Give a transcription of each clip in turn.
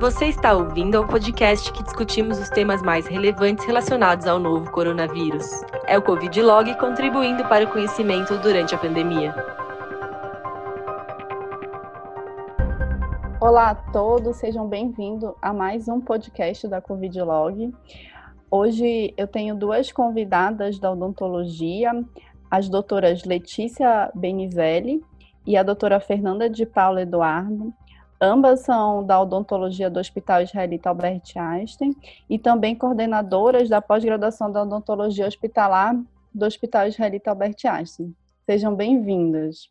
Você está ouvindo ao podcast que discutimos os temas mais relevantes relacionados ao novo coronavírus. É o Covid Log contribuindo para o conhecimento durante a pandemia. Olá a todos, sejam bem-vindos a mais um podcast da Covid Log. Hoje eu tenho duas convidadas da odontologia, as doutoras Letícia Benizelli e a doutora Fernanda de Paula Eduardo. Ambas são da odontologia do Hospital Israelita Albert Einstein e também coordenadoras da pós-graduação da odontologia hospitalar do Hospital Israelita Albert Einstein. Sejam bem-vindas.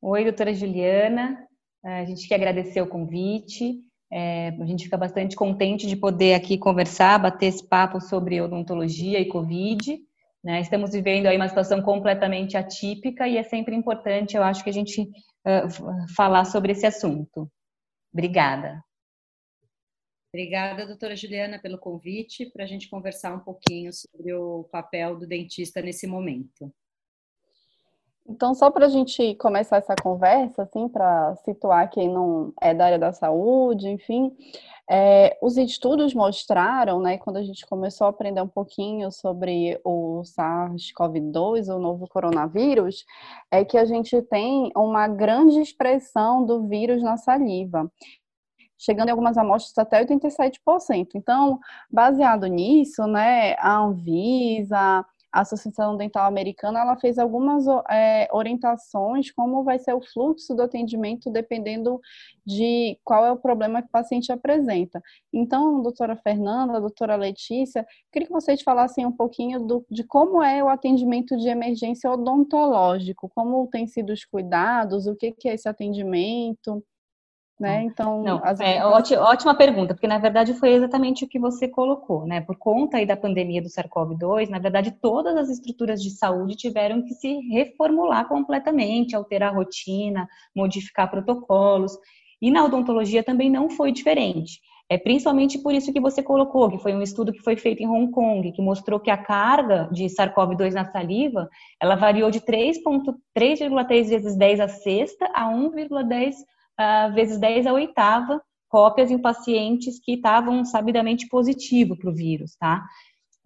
Oi, doutora Juliana. A gente quer agradecer o convite. É, a gente fica bastante contente de poder aqui conversar, bater esse papo sobre odontologia e Covid. Né? Estamos vivendo aí uma situação completamente atípica e é sempre importante, eu acho, que a gente uh, falar sobre esse assunto. Obrigada. Obrigada, doutora Juliana, pelo convite para a gente conversar um pouquinho sobre o papel do dentista nesse momento. Então, só para a gente começar essa conversa, assim, para situar quem não é da área da saúde, enfim, é, os estudos mostraram, né, quando a gente começou a aprender um pouquinho sobre o SARS-CoV-2, o novo coronavírus, é que a gente tem uma grande expressão do vírus na saliva chegando em algumas amostras até 87%. Então, baseado nisso, né, a Anvisa, a Associação Dental Americana ela fez algumas é, orientações como vai ser o fluxo do atendimento dependendo de qual é o problema que o paciente apresenta. Então, doutora Fernanda, doutora Letícia, queria que vocês falassem um pouquinho do, de como é o atendimento de emergência odontológico, como tem sido os cuidados, o que, que é esse atendimento. Né? Então, Não, é, ótima pergunta, porque na verdade foi exatamente o que você colocou, né? Por conta aí da pandemia do SARS-CoV-2, na verdade todas as estruturas de saúde tiveram que se reformular completamente, alterar a rotina, modificar protocolos. E na odontologia também não foi diferente. É principalmente por isso que você colocou, que foi um estudo que foi feito em Hong Kong, que mostrou que a carga de SARS-CoV-2 na saliva, ela variou de 3,3 vezes 10 a sexta a 1,10 uh, vezes 10 a oitava cópias em pacientes que estavam sabidamente positivo para o vírus, tá?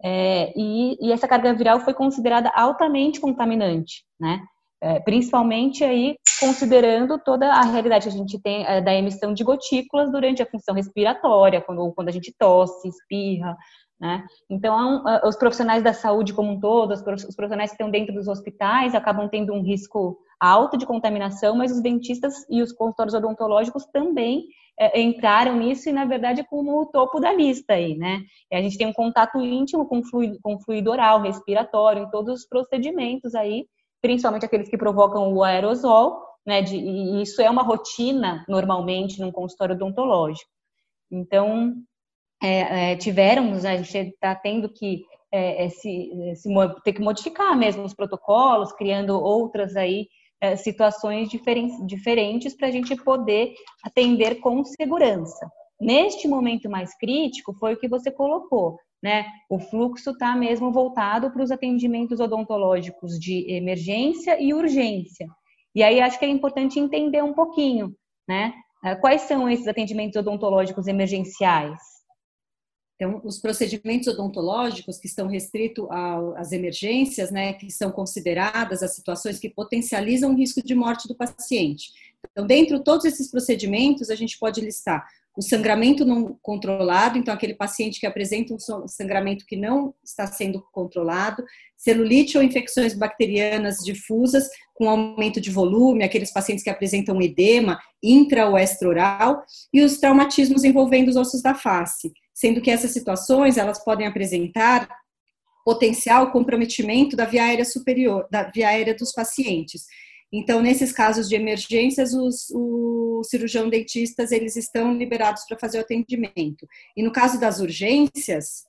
É, e, e, essa carga viral foi considerada altamente contaminante, né? É, principalmente aí considerando toda a realidade que a gente tem é, da emissão de gotículas durante a função respiratória, quando, quando a gente tosse, espirra, né? Então, os profissionais da saúde como um todo, os profissionais que estão dentro dos hospitais acabam tendo um risco alto de contaminação, mas os dentistas e os consultórios odontológicos também é, entraram nisso e, na verdade, é como o topo da lista aí, né? E a gente tem um contato íntimo com fluido, com fluido oral, respiratório, em todos os procedimentos aí, principalmente aqueles que provocam o aerosol, né? De, e isso é uma rotina, normalmente, num consultório odontológico. Então, é, é, tivemos, né, a gente está tendo que é, se, se, ter que modificar mesmo os protocolos, criando outras aí é, situações diferentes, diferentes para a gente poder atender com segurança. Neste momento mais crítico, foi o que você colocou, né? O fluxo está mesmo voltado para os atendimentos odontológicos de emergência e urgência. E aí acho que é importante entender um pouquinho, né? É, quais são esses atendimentos odontológicos emergenciais? Então, os procedimentos odontológicos que estão restritos às emergências, né, que são consideradas as situações que potencializam o risco de morte do paciente. Então, dentro de todos esses procedimentos, a gente pode listar o sangramento não controlado, então aquele paciente que apresenta um sangramento que não está sendo controlado, celulite ou infecções bacterianas difusas com aumento de volume, aqueles pacientes que apresentam edema intra ou extraoral e os traumatismos envolvendo os ossos da face sendo que essas situações elas podem apresentar potencial comprometimento da via aérea superior, da via aérea dos pacientes. Então, nesses casos de emergências, os, os cirurgião dentistas eles estão liberados para fazer o atendimento. E no caso das urgências,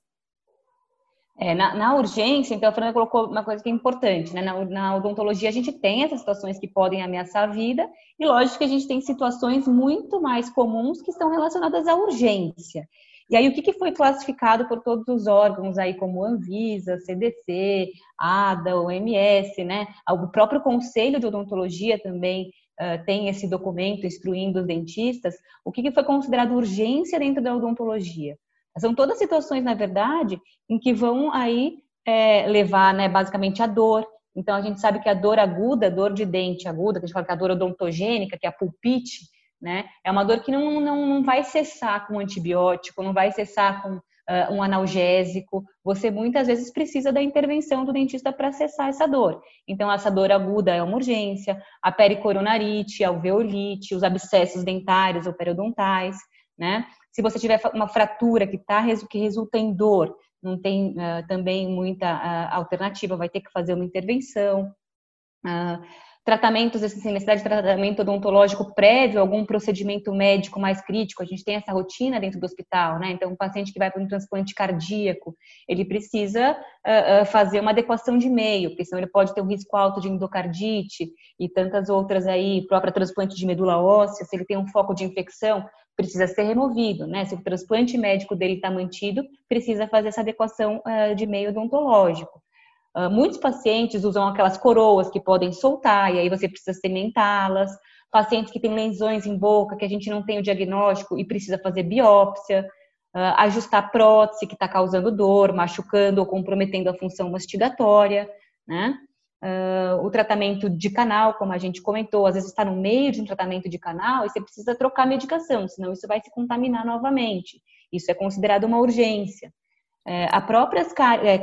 é, na, na, urgência, então a Fernanda colocou uma coisa que é importante, né? Na, na, odontologia a gente tem essas situações que podem ameaçar a vida, e lógico que a gente tem situações muito mais comuns que estão relacionadas à urgência. E aí, o que, que foi classificado por todos os órgãos aí, como Anvisa, CDC, ADA, OMS, né? O próprio Conselho de Odontologia também uh, tem esse documento instruindo os dentistas, o que, que foi considerado urgência dentro da odontologia. São todas situações, na verdade, em que vão aí é, levar, né, basicamente, a dor. Então, a gente sabe que a dor aguda, dor de dente aguda, que a gente fala que é a dor odontogênica, que é a pulpite, né, é uma dor que não, não, não vai cessar com antibiótico, não vai cessar com uh, um analgésico. Você muitas vezes precisa da intervenção do dentista para cessar essa dor. Então, essa dor aguda é uma urgência, a pericoronarite, a alveolite, os abscessos dentários ou periodontais, né? Se você tiver uma fratura que, tá, que resulta em dor, não tem uh, também muita uh, alternativa, vai ter que fazer uma intervenção. Uh, tratamentos, assim, necessidade de tratamento odontológico prévio, algum procedimento médico mais crítico, a gente tem essa rotina dentro do hospital, né? Então, um paciente que vai para um transplante cardíaco, ele precisa uh, uh, fazer uma adequação de meio, porque senão ele pode ter um risco alto de endocardite e tantas outras aí, própria transplante de medula óssea, se ele tem um foco de infecção, precisa ser removido, né? Se o transplante médico dele está mantido, precisa fazer essa adequação uh, de meio odontológico. Uh, muitos pacientes usam aquelas coroas que podem soltar e aí você precisa cementá-las. Pacientes que têm lesões em boca, que a gente não tem o diagnóstico e precisa fazer biópsia. Uh, ajustar prótese que está causando dor, machucando ou comprometendo a função mastigatória, né? Uh, o tratamento de canal, como a gente comentou, às vezes está no meio de um tratamento de canal e você precisa trocar medicação, senão isso vai se contaminar novamente. Isso é considerado uma urgência. Uh, a própria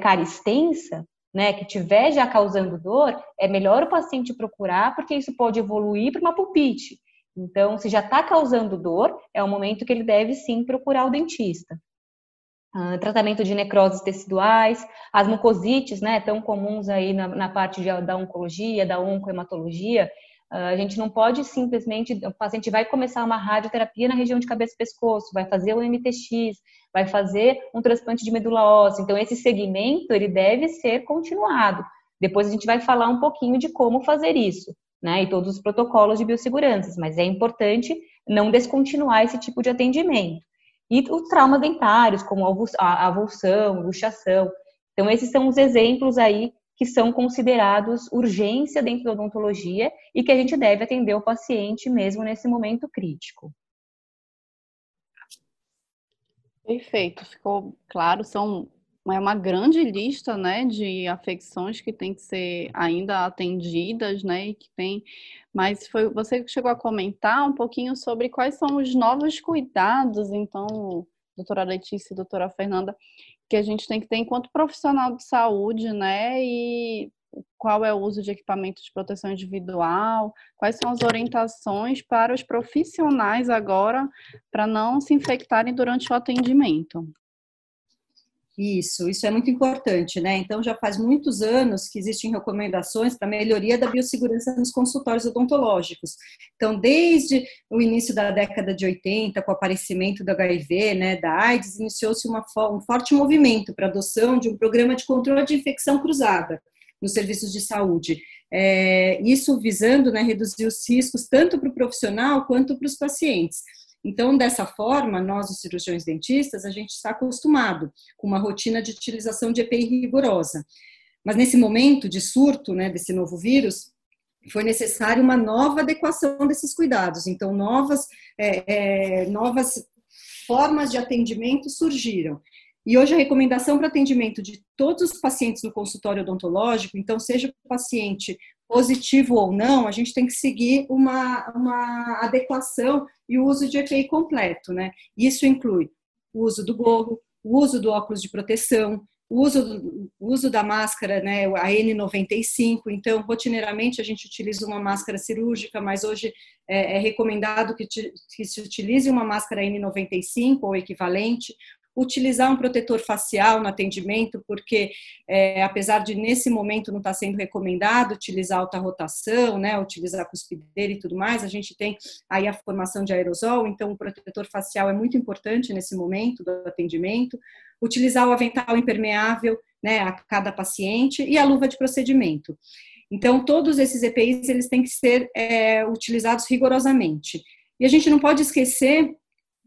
cárie extensa, né, que tiver já causando dor, é melhor o paciente procurar, porque isso pode evoluir para uma pulpite. Então, se já está causando dor, é o momento que ele deve sim procurar o dentista. Uh, tratamento de necroses teciduais, as mucosites, né, tão comuns aí na, na parte de, da oncologia, da oncohematologia, a gente não pode simplesmente, o paciente vai começar uma radioterapia na região de cabeça e pescoço, vai fazer o MTX, vai fazer um transplante de medula óssea. Então, esse segmento, ele deve ser continuado. Depois a gente vai falar um pouquinho de como fazer isso, né, e todos os protocolos de biossegurança, mas é importante não descontinuar esse tipo de atendimento. E os traumas dentários, como a avulsão, luxação. Então, esses são os exemplos aí que são considerados urgência dentro da odontologia e que a gente deve atender o paciente mesmo nesse momento crítico. Perfeito, ficou claro, são é uma grande lista, né, de afecções que tem que ser ainda atendidas, né, e que tem, mas foi você que chegou a comentar um pouquinho sobre quais são os novos cuidados, então, doutora Letícia e doutora Fernanda, que a gente tem que ter enquanto profissional de saúde, né, e qual é o uso de equipamentos de proteção individual, quais são as orientações para os profissionais agora para não se infectarem durante o atendimento. Isso, isso é muito importante, né? Então, já faz muitos anos que existem recomendações para melhoria da biossegurança nos consultórios odontológicos. Então, desde o início da década de 80, com o aparecimento do HIV, né, da AIDS, iniciou-se um forte movimento para adoção de um programa de controle de infecção cruzada nos serviços de saúde. É, isso visando né, reduzir os riscos tanto para o profissional quanto para os pacientes. Então, dessa forma, nós, os cirurgiões dentistas, a gente está acostumado com uma rotina de utilização de EPI rigorosa. Mas nesse momento de surto né, desse novo vírus, foi necessária uma nova adequação desses cuidados. Então, novas, é, é, novas formas de atendimento surgiram. E hoje a recomendação para atendimento de todos os pacientes no consultório odontológico, então seja o paciente positivo ou não, a gente tem que seguir uma, uma adequação e o uso de EPI completo, né? Isso inclui o uso do gorro, o uso do óculos de proteção, o uso, do, o uso da máscara, né, a N95, então, rotineiramente a gente utiliza uma máscara cirúrgica, mas hoje é, é recomendado que, que se utilize uma máscara N95 ou equivalente, utilizar um protetor facial no atendimento, porque é, apesar de nesse momento não estar tá sendo recomendado utilizar alta rotação, né, utilizar cuspideira e tudo mais, a gente tem aí a formação de aerosol, então o protetor facial é muito importante nesse momento do atendimento, utilizar o avental impermeável, né, a cada paciente e a luva de procedimento. Então, todos esses EPIs, eles têm que ser é, utilizados rigorosamente. E a gente não pode esquecer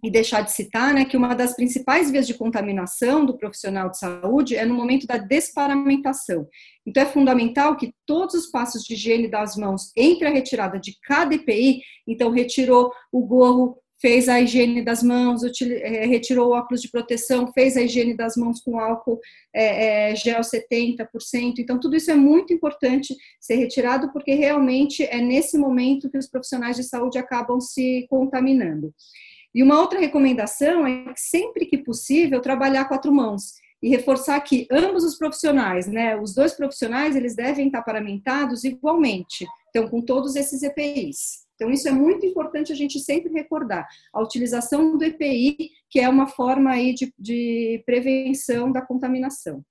e deixar de citar né, que uma das principais vias de contaminação do profissional de saúde é no momento da desparamentação. Então, é fundamental que todos os passos de higiene das mãos entre a retirada de cada EPI, então, retirou o gorro, fez a higiene das mãos, é, retirou o óculos de proteção, fez a higiene das mãos com álcool é, é, gel 70%. Então, tudo isso é muito importante ser retirado, porque realmente é nesse momento que os profissionais de saúde acabam se contaminando. E uma outra recomendação é que sempre que possível trabalhar quatro mãos e reforçar que ambos os profissionais, né, os dois profissionais, eles devem estar paramentados igualmente, então com todos esses EPIs. Então isso é muito importante a gente sempre recordar a utilização do EPI, que é uma forma aí de, de prevenção da contaminação.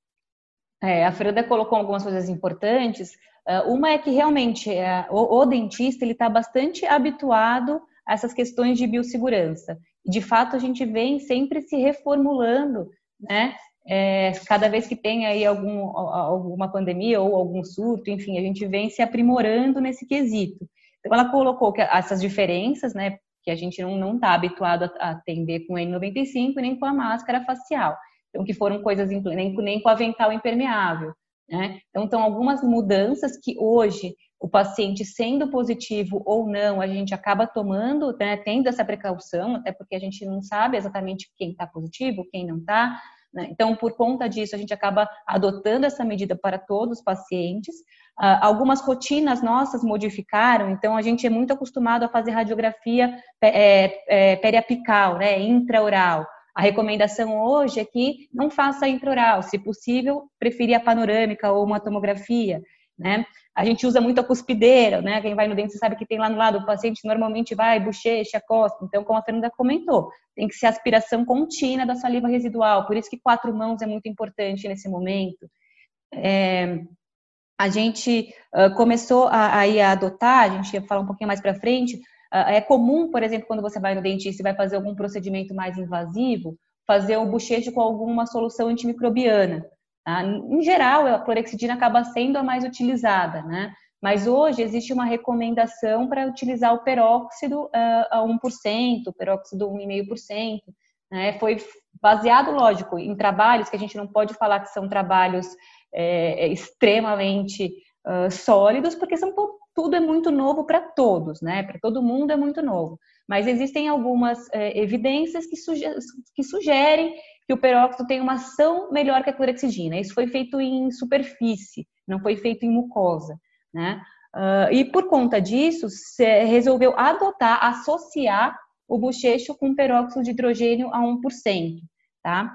É, a Fernanda colocou algumas coisas importantes. Ah, uma é que realmente é, o, o dentista ele está bastante habituado essas questões de biossegurança. De fato, a gente vem sempre se reformulando, né? É, cada vez que tem aí algum, alguma pandemia ou algum surto, enfim, a gente vem se aprimorando nesse quesito. Então, ela colocou que essas diferenças, né, que a gente não está habituado a atender com N95 nem com a máscara facial. Então, que foram coisas, nem, nem com o avental impermeável. Né? Então, estão algumas mudanças que hoje o paciente sendo positivo ou não, a gente acaba tomando, né, tendo essa precaução, até porque a gente não sabe exatamente quem está positivo, quem não está. Né? Então, por conta disso, a gente acaba adotando essa medida para todos os pacientes. Uh, algumas rotinas nossas modificaram, então a gente é muito acostumado a fazer radiografia é, é, periapical, né, intraoral. A recomendação hoje é que não faça intraoral, se possível, preferir a panorâmica ou uma tomografia, né? A gente usa muito a cuspideira, né? Quem vai no dente sabe que tem lá no lado, o paciente normalmente vai, bochecha, costa. Então, como a Fernanda comentou, tem que ser aspiração contínua da saliva residual. Por isso que quatro mãos é muito importante nesse momento. É, a gente uh, começou a, a, a, adotar, a gente ia falar um pouquinho mais para frente, uh, é comum, por exemplo, quando você vai no dentista e vai fazer algum procedimento mais invasivo, fazer o bochecho com alguma solução antimicrobiana. Tá? Em geral, a clorexidina acaba sendo a mais utilizada, né? Mas hoje existe uma recomendação para utilizar o peróxido uh, a 1%, o peróxido 1,5%. Né? Foi baseado, lógico, em trabalhos que a gente não pode falar que são trabalhos é, extremamente uh, sólidos, porque são tudo é muito novo para todos, né? Para todo mundo é muito novo. Mas existem algumas é, evidências que, suge que sugerem que o peróxido tem uma ação melhor que a clorexidina. Isso foi feito em superfície, não foi feito em mucosa, né? Uh, e por conta disso, resolveu adotar, associar o bochecho com peróxido de hidrogênio a 1%, tá?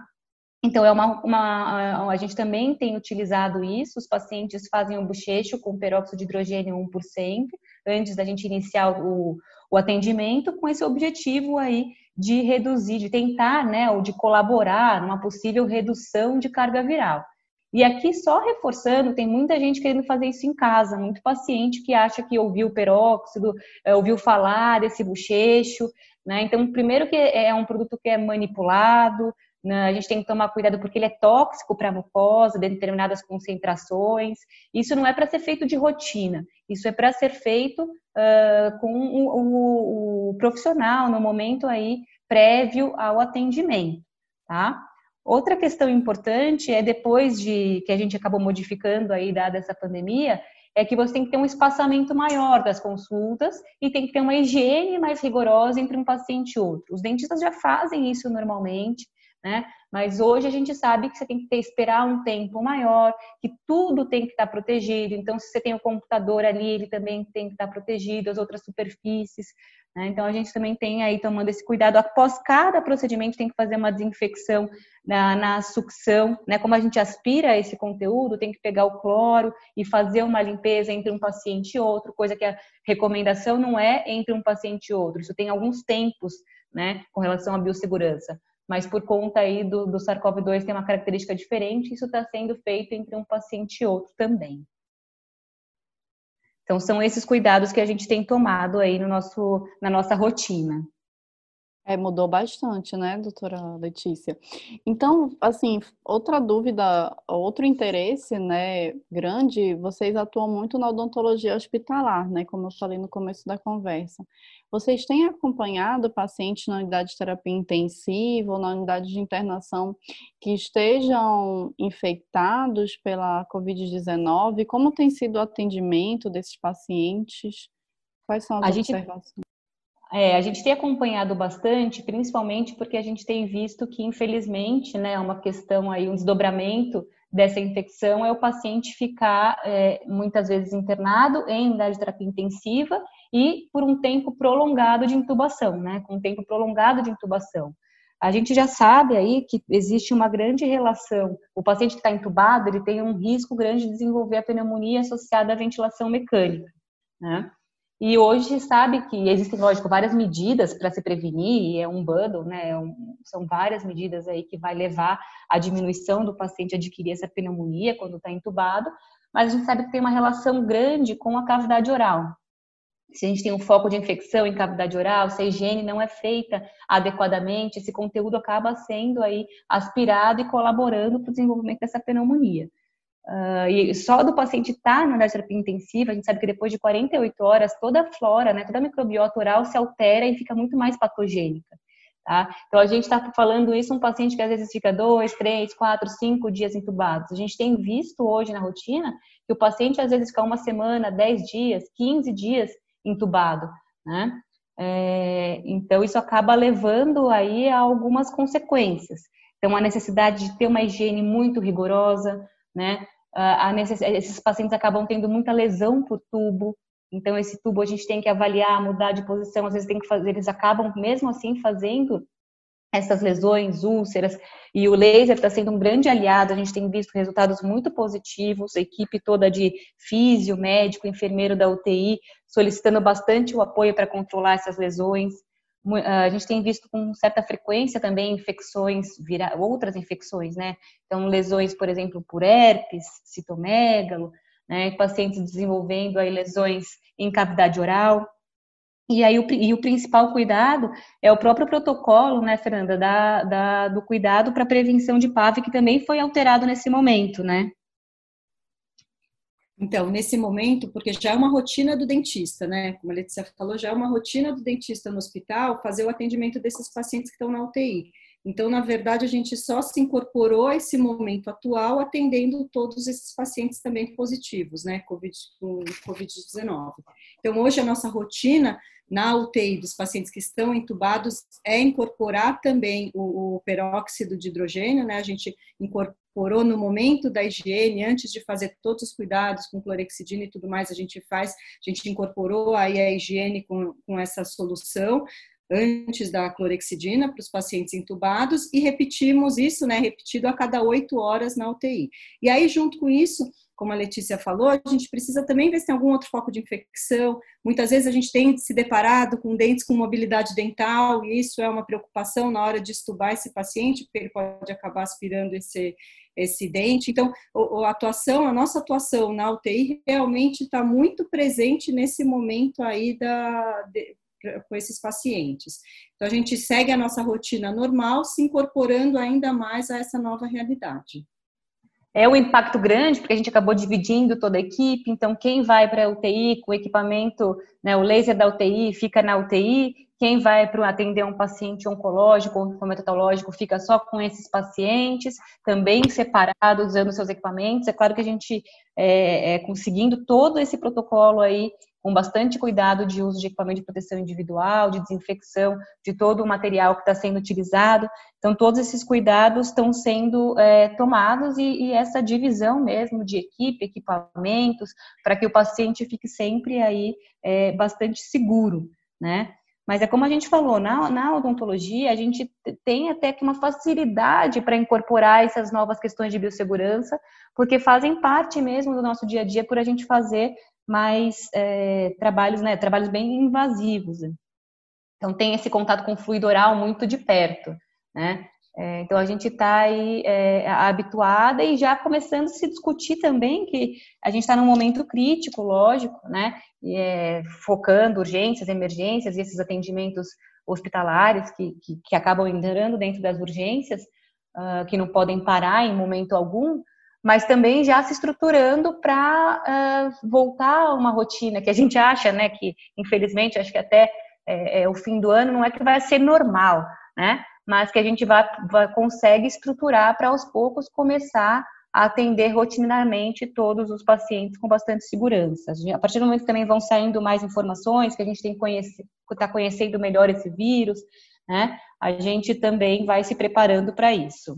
Então, é uma, uma, a gente também tem utilizado isso, os pacientes fazem o bochecho com peróxido de hidrogênio 1%, antes da gente iniciar o, o atendimento, com esse objetivo aí de reduzir, de tentar, né, ou de colaborar numa possível redução de carga viral. E aqui, só reforçando, tem muita gente querendo fazer isso em casa, muito paciente que acha que ouviu peróxido, é, ouviu falar desse bochecho, né? Então, primeiro que é um produto que é manipulado, né? a gente tem que tomar cuidado porque ele é tóxico para a mucosa, de determinadas concentrações. Isso não é para ser feito de rotina, isso é para ser feito uh, com o, o, o, profissional no momento aí prévio ao atendimento, tá? Outra questão importante é depois de que a gente acabou modificando aí dada essa pandemia, é que você tem que ter um espaçamento maior das consultas e tem que ter uma higiene mais rigorosa entre um paciente e outro. Os dentistas já fazem isso normalmente, né? Mas hoje a gente sabe que você tem que ter, esperar um tempo maior, que tudo tem que estar protegido. Então, se você tem o computador ali, ele também tem que estar protegido, as outras superfícies. Né? Então, a gente também tem aí tomando esse cuidado. Após cada procedimento, tem que fazer uma desinfecção na, na sucção, né? Como a gente aspira esse conteúdo, tem que pegar o cloro e fazer uma limpeza entre um paciente e outro, coisa que a recomendação não é entre um paciente e outro. Isso tem alguns tempos, né, com relação à biossegurança mas por conta aí do, do SARS-CoV-2 tem uma característica diferente, isso está sendo feito entre um paciente e outro também. Então, são esses cuidados que a gente tem tomado aí no nosso, na nossa rotina. É, mudou bastante, né, doutora Letícia? Então, assim, outra dúvida, outro interesse, né, grande, vocês atuam muito na odontologia hospitalar, né, como eu falei no começo da conversa. Vocês têm acompanhado pacientes na unidade de terapia intensiva ou na unidade de internação que estejam infectados pela Covid-19? Como tem sido o atendimento desses pacientes? Quais são as a observações? Gente... É, a gente tem acompanhado bastante, principalmente porque a gente tem visto que, infelizmente, né, uma questão aí, um desdobramento dessa infecção é o paciente ficar é, muitas vezes internado em unidade de terapia intensiva e por um tempo prolongado de intubação, né, com um tempo prolongado de intubação. A gente já sabe aí que existe uma grande relação. O paciente que está entubado, ele tem um risco grande de desenvolver a pneumonia associada à ventilação mecânica, né? E hoje sabe que existem, lógico, várias medidas para se prevenir, é um bundle, né? É são várias medidas aí que vai levar à diminuição do paciente adquirir essa pneumonia quando está entubado, mas a gente sabe que tem uma relação grande com a cavidade oral. Se a gente tem um foco de infecção em cavidade oral, se a higiene não é feita adequadamente, esse conteúdo acaba sendo aí aspirado e colaborando para o desenvolvimento dessa pneumonia. Uh, e só do paciente estar tá na terapia intensiva, a gente sabe que depois de 48 horas, toda a flora, né, toda a microbiota oral se altera e fica muito mais patogênica. Tá? Então, a gente está falando isso um paciente que às vezes fica dois, três, quatro, cinco dias entubados. A gente tem visto hoje na rotina que o paciente às vezes fica uma semana, dez dias, quinze dias entubado, né? É, então, isso acaba levando aí a algumas consequências. Então, a necessidade de ter uma higiene muito rigorosa, né? Necess... esses pacientes acabam tendo muita lesão por tubo, então esse tubo a gente tem que avaliar, mudar de posição, às vezes tem que fazer, eles acabam mesmo assim fazendo essas lesões, úlceras, e o laser está sendo um grande aliado, a gente tem visto resultados muito positivos, a equipe toda de físio, médico, enfermeiro da UTI, solicitando bastante o apoio para controlar essas lesões. Ah, a gente tem visto com certa frequência também infecções, outras infecções, né? Então, lesões, por exemplo, por herpes, citomegalo, né? Pacientes desenvolvendo aí lesões em cavidade oral. E aí, o, e o principal cuidado é o próprio protocolo, né, Fernanda, da, da do cuidado para prevenção de PAV, que também foi alterado nesse momento, né? Então, nesse momento, porque já é uma rotina do dentista, né? Como a Letícia falou, já é uma rotina do dentista no hospital fazer o atendimento desses pacientes que estão na UTI. Então, na verdade, a gente só se incorporou a esse momento atual atendendo todos esses pacientes também positivos, né? COVID, com Covid-19. Então, hoje a nossa rotina na UTI dos pacientes que estão entubados é incorporar também o, o peróxido de hidrogênio, né? A gente incorporou no momento da higiene, antes de fazer todos os cuidados com clorexidina e tudo mais, a gente faz, a gente incorporou aí a higiene com, com essa solução antes da clorexidina para os pacientes entubados e repetimos isso, né, repetido a cada oito horas na UTI. E aí, junto com isso, como a Letícia falou, a gente precisa também ver se tem algum outro foco de infecção. Muitas vezes a gente tem se deparado com dentes com mobilidade dental, e isso é uma preocupação na hora de estubar esse paciente, porque ele pode acabar aspirando esse, esse dente. Então, a atuação, a nossa atuação na UTI realmente está muito presente nesse momento aí da, com esses pacientes. Então, a gente segue a nossa rotina normal, se incorporando ainda mais a essa nova realidade. É um impacto grande, porque a gente acabou dividindo toda a equipe, então quem vai para a UTI com o equipamento, né, o laser da UTI fica na UTI, quem vai para atender um paciente oncológico ou hematológico fica só com esses pacientes, também separados, usando seus equipamentos. É claro que a gente, é, é, conseguindo todo esse protocolo aí, com bastante cuidado de uso de equipamento de proteção individual, de desinfecção, de todo o material que está sendo utilizado. Então, todos esses cuidados estão sendo é, tomados e, e, essa divisão mesmo de equipe, equipamentos, para que o paciente fique sempre aí é, bastante seguro, né? Mas é como a gente falou, na, na odontologia, a gente tem até que uma facilidade para incorporar essas novas questões de biossegurança, porque fazem parte mesmo do nosso dia a dia por a gente fazer mais é, trabalhos, né, trabalhos bem invasivos. Então tem esse contato com o fluido oral muito de perto, né? É, então a gente está aí é, habituada e já começando a se discutir também que a gente está num momento crítico, lógico, né? E, é, focando urgências, emergências e esses atendimentos hospitalares que, que, que acabam entrando dentro das urgências, uh, que não podem parar em momento algum, mas também já se estruturando para uh, voltar a uma rotina que a gente acha, né, que infelizmente acho que até é, é, o fim do ano, não é que vai ser normal, né? Mas que a gente vai, vai consegue estruturar para aos poucos começar a atender rotineiramente todos os pacientes com bastante segurança. A partir do momento que também vão saindo mais informações, que a gente tem que está conhecendo melhor esse vírus, né? A gente também vai se preparando para isso.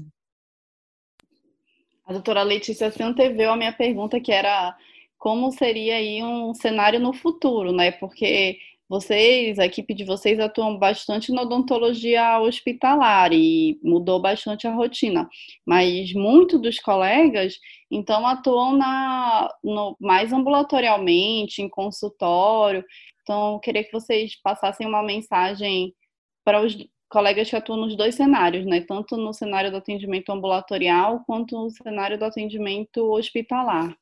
A doutora Letícia se anteveu a minha pergunta, que era como seria aí um cenário no futuro, né? Porque vocês, a equipe de vocês atuam bastante na odontologia hospitalar e mudou bastante a rotina, mas muitos dos colegas então atuam na, no, mais ambulatorialmente, em consultório. Então, eu queria que vocês passassem uma mensagem para os colegas que atuam nos dois cenários, né? Tanto no cenário do atendimento ambulatorial quanto no cenário do atendimento hospitalar.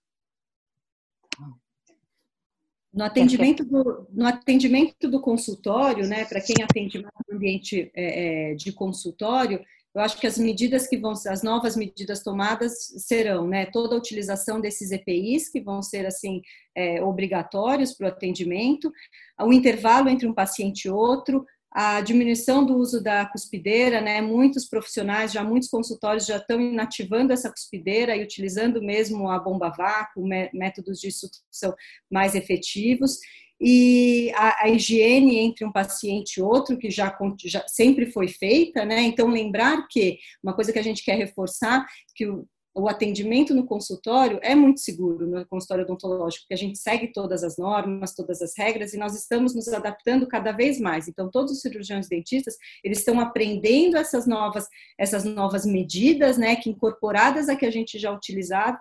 No atendimento do, no atendimento do consultório, né, para quem atende mais no ambiente é, é, de consultório, eu acho que as medidas que vão as novas medidas tomadas serão, né, toda a utilização desses EPIs que vão ser assim é, obrigatórios para o atendimento, o intervalo entre um paciente e outro, a diminuição do uso da cuspideira, né? Muitos profissionais, já muitos consultórios já estão inativando essa cuspideira e utilizando mesmo a bomba vácuo, métodos de sucção mais efetivos. E a, a, higiene entre um paciente e outro, que já, já sempre foi feita, né? Então, lembrar que uma coisa que a gente quer reforçar, que o, o atendimento no consultório é muito seguro no consultório odontológico, porque a gente segue todas as normas, todas as regras e nós estamos nos adaptando cada vez mais. Então, todos os cirurgiões dentistas, eles estão aprendendo essas novas, essas novas medidas, né, que incorporadas a que a gente já utilizava,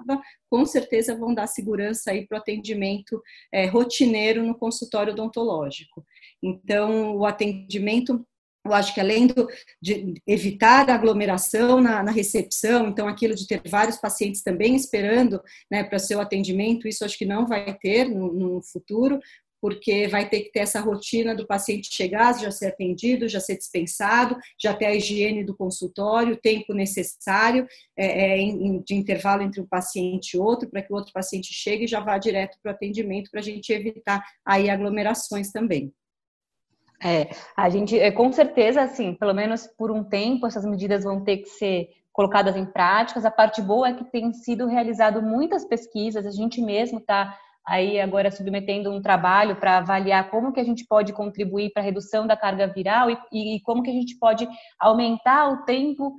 com certeza vão dar segurança aí para o atendimento é, rotineiro no consultório odontológico. Então, o atendimento eu acho que além do, de evitar a aglomeração na, na, recepção, então aquilo de ter vários pacientes também esperando né, para seu atendimento, isso acho que não vai ter no, no, futuro, porque vai ter que ter essa rotina do paciente chegar, já ser atendido, já ser dispensado, já ter a higiene do consultório, o tempo necessário é, é, de intervalo entre um paciente e outro, para que o outro paciente chegue e já vá direto para o atendimento, para a gente evitar aí aglomerações também. É, a gente, é, com certeza, assim, pelo menos por um tempo, essas medidas vão ter que ser colocadas em práticas. A parte boa é que tem sido realizado muitas pesquisas, a gente mesmo está aí agora submetendo um trabalho para avaliar como que a gente pode contribuir para a redução da carga viral e, e, como que a gente pode aumentar o tempo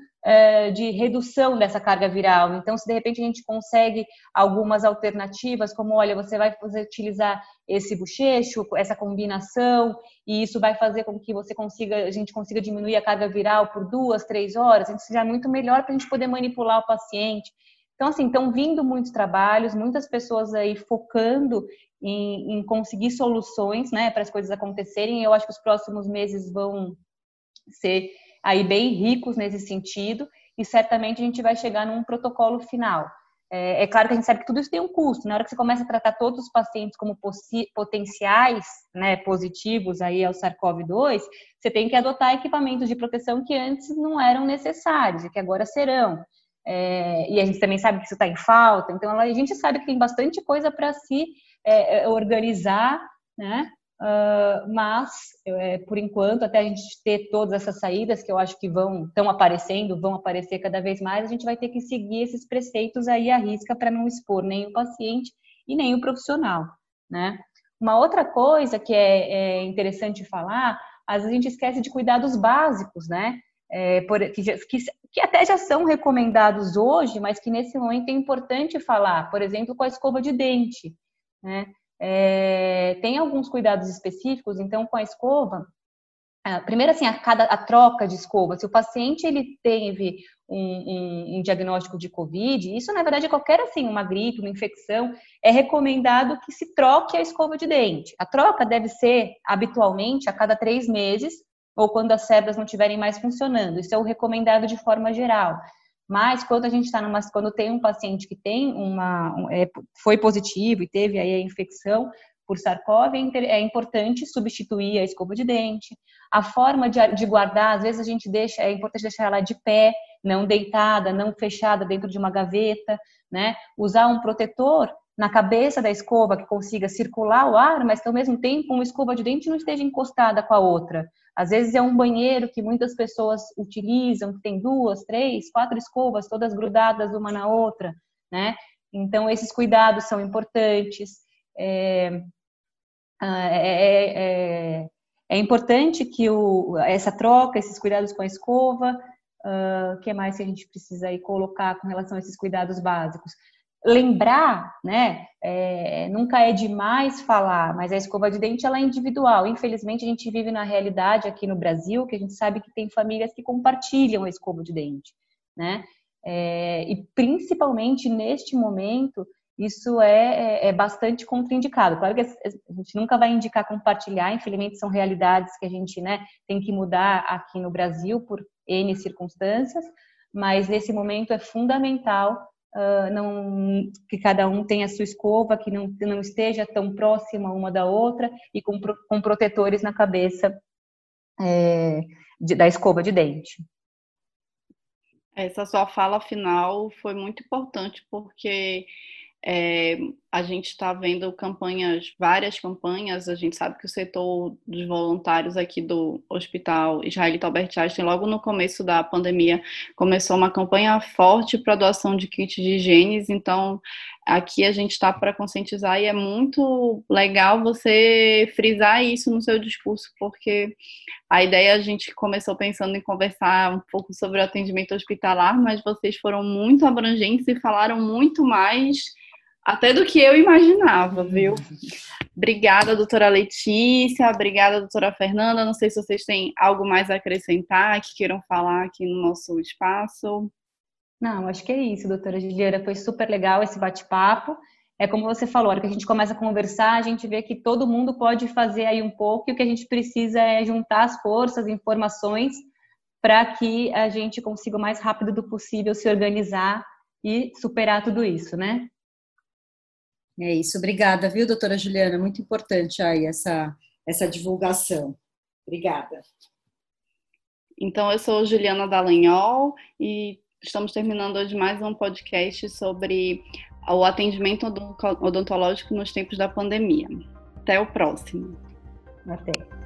de redução dessa carga viral. Então, se de repente a gente consegue algumas alternativas, como olha, você vai utilizar esse bochecho, essa combinação, e isso vai fazer com que você consiga, a gente consiga diminuir a carga viral por duas, três horas, isso já é muito melhor para a gente poder manipular o paciente. Então, assim, estão vindo muitos trabalhos, muitas pessoas aí focando em, em conseguir soluções, né, para as coisas acontecerem. Eu acho que os próximos meses vão ser aí bem ricos nesse sentido e certamente a gente vai chegar num protocolo final. É, é, claro que a gente sabe que tudo isso tem um custo. Na hora que você começa a tratar todos os pacientes como potenciais né, positivos aí ao SARS-CoV-2, você tem que adotar equipamentos de proteção que antes não eram necessários e que agora serão. É, e a gente também sabe que isso está em falta. Então, a gente sabe que tem bastante coisa para se é, é organizar, né? Uh, mas, é, por enquanto, até a gente ter todas essas saídas que eu acho que vão estão aparecendo, vão aparecer cada vez mais, a gente vai ter que seguir esses preceitos aí à risca para não expor nem o paciente e nem o profissional, né? Uma outra coisa que é, é interessante falar, às vezes a gente esquece de cuidados básicos, né? É, por, que, que, que até já são recomendados hoje, mas que nesse momento é importante falar, por exemplo, com a escova de dente, né? É, tem alguns cuidados específicos, então com a escova, primeiro assim, a, cada, a troca de escova, se o paciente ele teve um, um, um, diagnóstico de COVID, isso na verdade é qualquer assim, uma gripe, uma infecção, é recomendado que se troque a escova de dente. A troca deve ser habitualmente a cada três meses ou quando as células não estiverem mais funcionando. Isso é o recomendado de forma geral. Mas quando a gente está numa, quando tem um paciente que tem uma, é, foi positivo e teve aí a infecção por SARS-CoV, é, é importante substituir a escova de dente. A forma de, de guardar, às vezes a gente deixa, é importante deixar ela de pé, não deitada, não fechada dentro de uma gaveta, né? Usar um protetor na cabeça da escova que consiga circular o ar, mas que ao mesmo tempo uma escova de dente não esteja encostada com a outra. Às vezes é um banheiro que muitas pessoas utilizam, que tem duas, três, quatro escovas todas grudadas uma na outra, né? Então esses cuidados são importantes. É, é, é, é importante que o, essa troca, esses cuidados com a escova, o uh, que mais que a gente precisa aí colocar com relação a esses cuidados básicos? Lembrar, né? É, nunca é demais falar, mas a escova de dente ela é individual. Infelizmente, a gente vive na realidade aqui no Brasil que a gente sabe que tem famílias que compartilham a escova de dente, né? É, e principalmente neste momento, isso é, é, é, bastante contraindicado. Claro que a gente nunca vai indicar compartilhar, infelizmente são realidades que a gente né, tem que mudar aqui no Brasil por N circunstâncias, mas nesse momento é fundamental uh, não, que cada um tenha a sua escova, que não, não esteja tão próxima uma da outra e com, com protetores na cabeça é, de, da escova de dente. Essa sua fala final foi muito importante porque é, a gente está vendo campanhas, várias campanhas. A gente sabe que o setor dos voluntários aqui do Hospital Israelita Albert Einstein, logo no começo da pandemia, começou uma campanha forte para doação de kits de higiene. Então, aqui a gente está para conscientizar e é muito legal você frisar isso no seu discurso, porque a ideia a gente começou pensando em conversar um pouco sobre o atendimento hospitalar, mas vocês foram muito abrangentes e falaram muito mais até do que eu imaginava, viu? Obrigada, doutora Letícia, obrigada, doutora Fernanda. Não sei se vocês têm algo mais a acrescentar, que queiram falar aqui no nosso espaço. Não, acho que é isso, doutora Juliana. Foi super legal esse bate-papo. É como você falou, a hora que a gente começa a conversar, a gente vê que todo mundo pode fazer aí um pouco e o que a gente precisa é juntar as forças, informações, para que a gente consiga o mais rápido do possível se organizar e superar tudo isso, né? É isso, obrigada, viu, doutora Juliana? Muito importante aí essa, essa divulgação. Obrigada. Então, eu sou Juliana Dallagnol e estamos terminando hoje mais um podcast sobre o atendimento odontológico nos tempos da pandemia. Até o próximo. Até.